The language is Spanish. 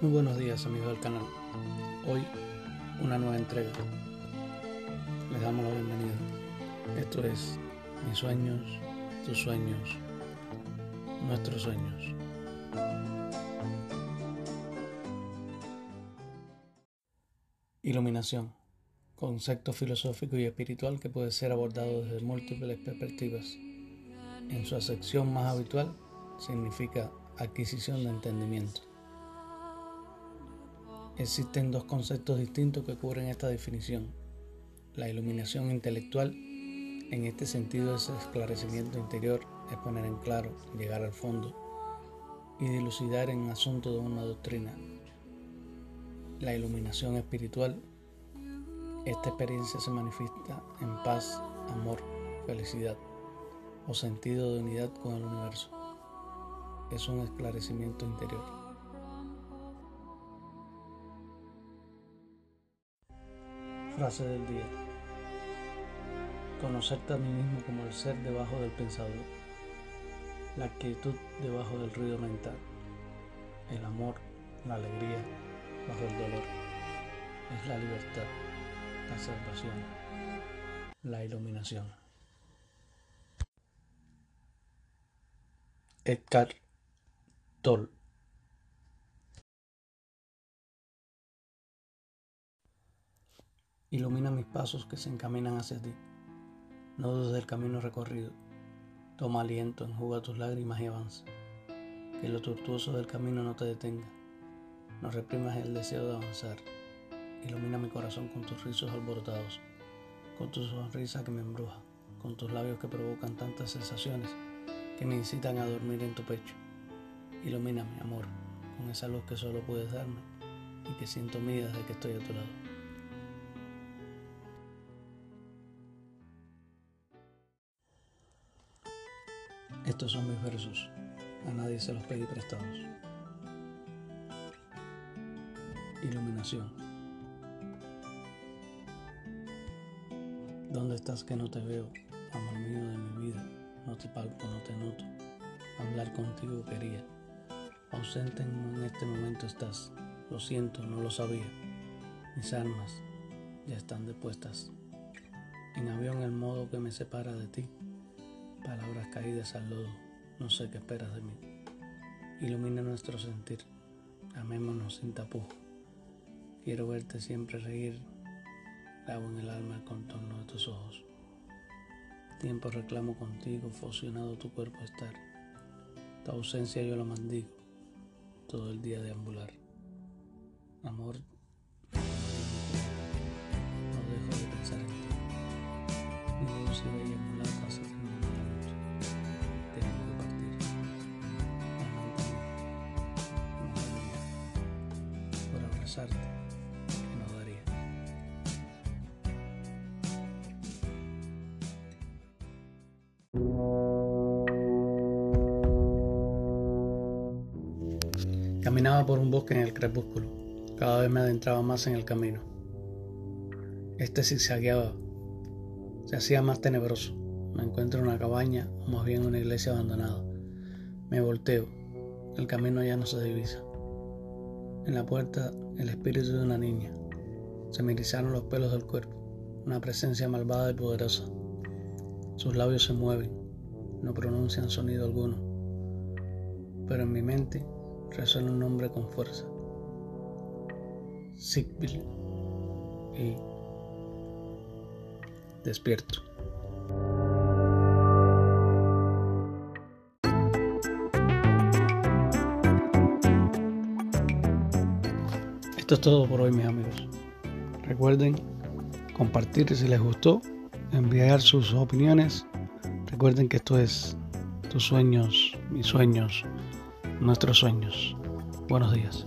Muy buenos días amigos del canal. Hoy una nueva entrega. Les damos la bienvenida. Esto es Mis sueños, tus sueños, nuestros sueños. Iluminación. Concepto filosófico y espiritual que puede ser abordado desde múltiples perspectivas. En su acepción más habitual significa adquisición de entendimiento. Existen dos conceptos distintos que cubren esta definición. La iluminación intelectual, en este sentido, es esclarecimiento interior, es poner en claro, llegar al fondo y dilucidar en asunto de una doctrina. La iluminación espiritual, esta experiencia se manifiesta en paz, amor, felicidad o sentido de unidad con el universo. Es un esclarecimiento interior. Frase del día. Conocerte a mí mismo como el ser debajo del pensador, la quietud debajo del ruido mental, el amor, la alegría bajo el dolor. Es la libertad, la salvación, la iluminación. Edgar Toll Ilumina mis pasos que se encaminan hacia ti. No dudes del camino recorrido. Toma aliento, enjuga tus lágrimas y avanza. Que lo tortuoso del camino no te detenga. No reprimas el deseo de avanzar. Ilumina mi corazón con tus rizos alborotados, con tu sonrisa que me embruja, con tus labios que provocan tantas sensaciones que me incitan a dormir en tu pecho. Ilumíname, amor, con esa luz que solo puedes darme y que siento mía desde que estoy a tu lado. Estos son mis versos, a nadie se los pedí prestados. Iluminación. ¿Dónde estás que no te veo, amor mío de mi vida? No te palpo, no te noto. Hablar contigo quería. Ausente en este momento estás. Lo siento, no lo sabía. Mis armas ya están depuestas. En avión el modo que me separa de ti palabras caídas al lodo, no sé qué esperas de mí. Ilumina nuestro sentir, amémonos sin tapujo. Quiero verte siempre reír, grabo en el alma el contorno de tus ojos. Tiempo reclamo contigo, fusionado tu cuerpo estar. Tu ausencia yo la maldigo, todo el día de ambular. Amor, que daría. Caminaba por un bosque en el crepúsculo. Cada vez me adentraba más en el camino. Este zigzagueaba. Se hacía más tenebroso. Me encuentro en una cabaña o más bien una iglesia abandonada. Me volteo. El camino ya no se divisa. En la puerta, el espíritu de una niña. Se me erizaron los pelos del cuerpo, una presencia malvada y poderosa. Sus labios se mueven, no pronuncian sonido alguno, pero en mi mente resuena un nombre con fuerza. Sigville. Y despierto. Esto es todo por hoy, mis amigos. Recuerden compartir si les gustó, enviar sus opiniones. Recuerden que esto es tus sueños, mis sueños, nuestros sueños. Buenos días.